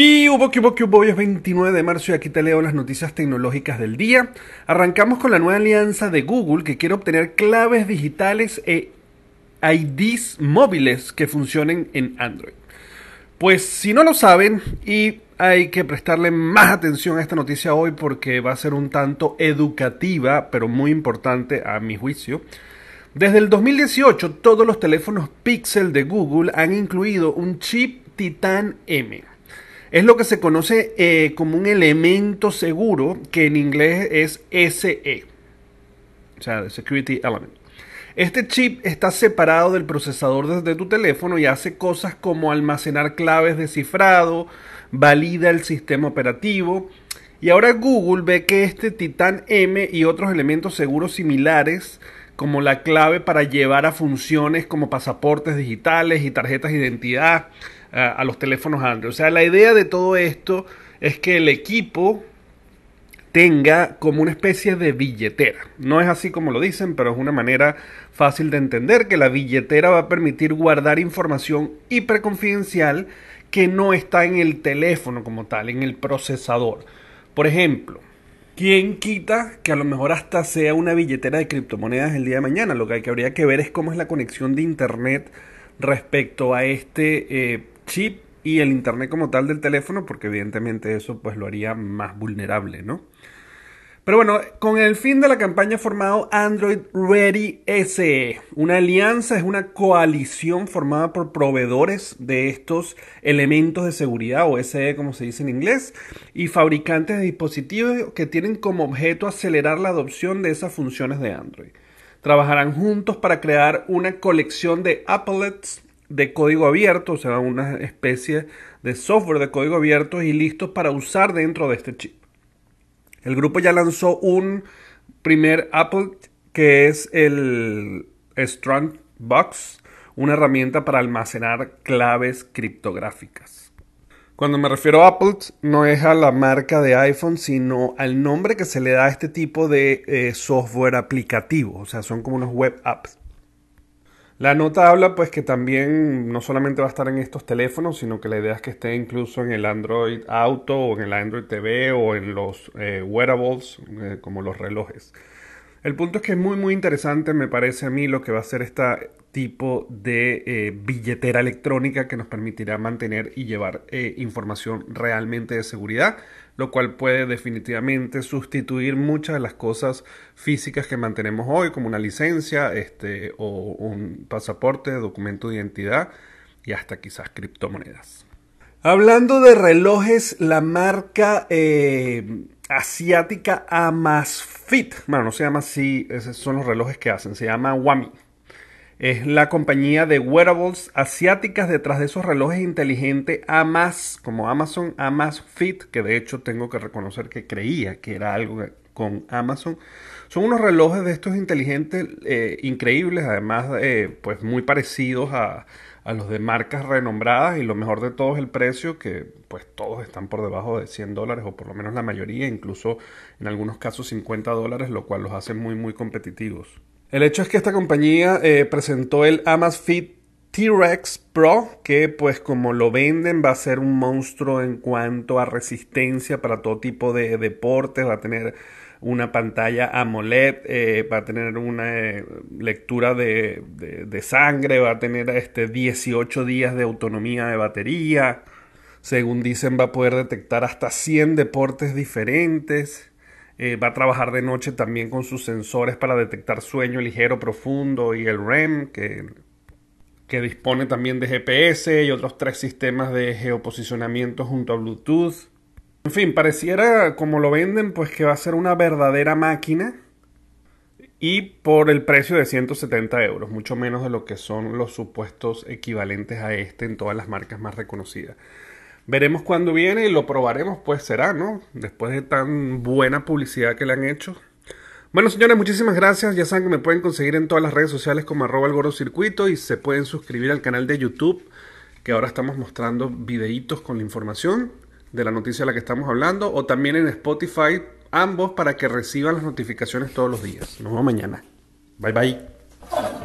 ¿Qué hubo, qué hubo? Hoy es 29 de marzo y aquí te leo las noticias tecnológicas del día. Arrancamos con la nueva alianza de Google que quiere obtener claves digitales e IDs móviles que funcionen en Android. Pues si no lo saben y hay que prestarle más atención a esta noticia hoy porque va a ser un tanto educativa, pero muy importante a mi juicio. Desde el 2018 todos los teléfonos Pixel de Google han incluido un chip Titan M. Es lo que se conoce eh, como un elemento seguro que en inglés es SE, o sea, Security Element. Este chip está separado del procesador desde tu teléfono y hace cosas como almacenar claves de cifrado, valida el sistema operativo. Y ahora Google ve que este Titan M y otros elementos seguros similares como la clave para llevar a funciones como pasaportes digitales y tarjetas de identidad a, los teléfonos Android. O sea, la idea de todo esto es que el equipo tenga como una especie de billetera. No es así como lo dicen, pero es una manera fácil de entender que la billetera va a permitir guardar información hiperconfidencial que no está en el teléfono como tal, en el procesador. Por ejemplo, ¿Quién quita que a lo mejor hasta sea una billetera de criptomonedas el día de mañana? Lo que, hay que habría que ver es cómo es la conexión de Internet respecto a este eh, chip y el Internet como tal del teléfono, porque evidentemente eso pues lo haría más vulnerable, ¿no? Pero bueno, con el fin de la campaña formado Android Ready SE. Una alianza es una coalición formada por proveedores de estos elementos de seguridad o SE como se dice en inglés y fabricantes de dispositivos que tienen como objeto acelerar la adopción de esas funciones de Android. Trabajarán juntos para crear una colección de applets de código abierto, o sea, una especie de software de código abierto y listos para usar dentro de este chip. El grupo ya lanzó un primer Apple que es el Strong Box, una herramienta para almacenar claves criptográficas. Cuando me refiero a Apple, no es a la marca de iPhone, sino al nombre que se le da a este tipo de eh, software aplicativo. O sea, son como unos web apps. La nota habla pues que también no solamente va a estar en estos teléfonos, sino que la idea es que esté incluso en el Android Auto o en el Android TV o en los eh, wearables eh, como los relojes. El punto es que es muy muy interesante me parece a mí lo que va a ser este tipo de eh, billetera electrónica que nos permitirá mantener y llevar información realmente de seguridad lo cual puede definitivamente sustituir muchas de las cosas físicas que mantenemos hoy, como una licencia este, o un pasaporte, documento de identidad y hasta quizás criptomonedas. Hablando de relojes, la marca eh, asiática Amazfit, bueno, no se llama así, esos son los relojes que hacen, se llama Wami es la compañía de wearables asiáticas detrás de esos relojes inteligentes Amas, como Amazon, Amazfit, que de hecho tengo que reconocer que creía que era algo con Amazon. Son unos relojes de estos inteligentes eh, increíbles, además eh, pues muy parecidos a, a, los de marcas renombradas y lo mejor de todo es el precio, que pues todos están por debajo de 100 dólares o por lo menos la mayoría, incluso en algunos casos 50 dólares, lo cual los hace muy muy competitivos. El hecho es que esta compañía eh, presentó el Amazfit T-Rex Pro, que pues como lo venden va a ser un monstruo en cuanto a resistencia para todo tipo de deportes, va a tener una pantalla AMOLED, eh, va a tener una eh, lectura de, de, sangre, va a tener este 18 días de autonomía de batería, según dicen va a poder detectar hasta 100 deportes diferentes. Eh, va a trabajar de noche también con sus sensores para detectar sueño ligero, profundo y el REM, que, que dispone también de GPS y otros tres sistemas de geoposicionamiento junto a Bluetooth. En fin, pareciera como lo venden, pues que va a ser una verdadera máquina y por el precio de 170 euros, mucho menos de lo que son los supuestos equivalentes a este en todas las marcas más reconocidas. Veremos cuándo viene y lo probaremos, pues será, ¿no? Después de tan buena publicidad que le han hecho. Bueno, señores, muchísimas gracias. Ya saben que me pueden conseguir en todas las redes sociales como arroba el y se pueden suscribir al canal de YouTube, que ahora estamos mostrando videitos con la información de la noticia de la que estamos hablando, o también en Spotify, ambos para que reciban las notificaciones todos los días. Nos vemos mañana. Bye bye.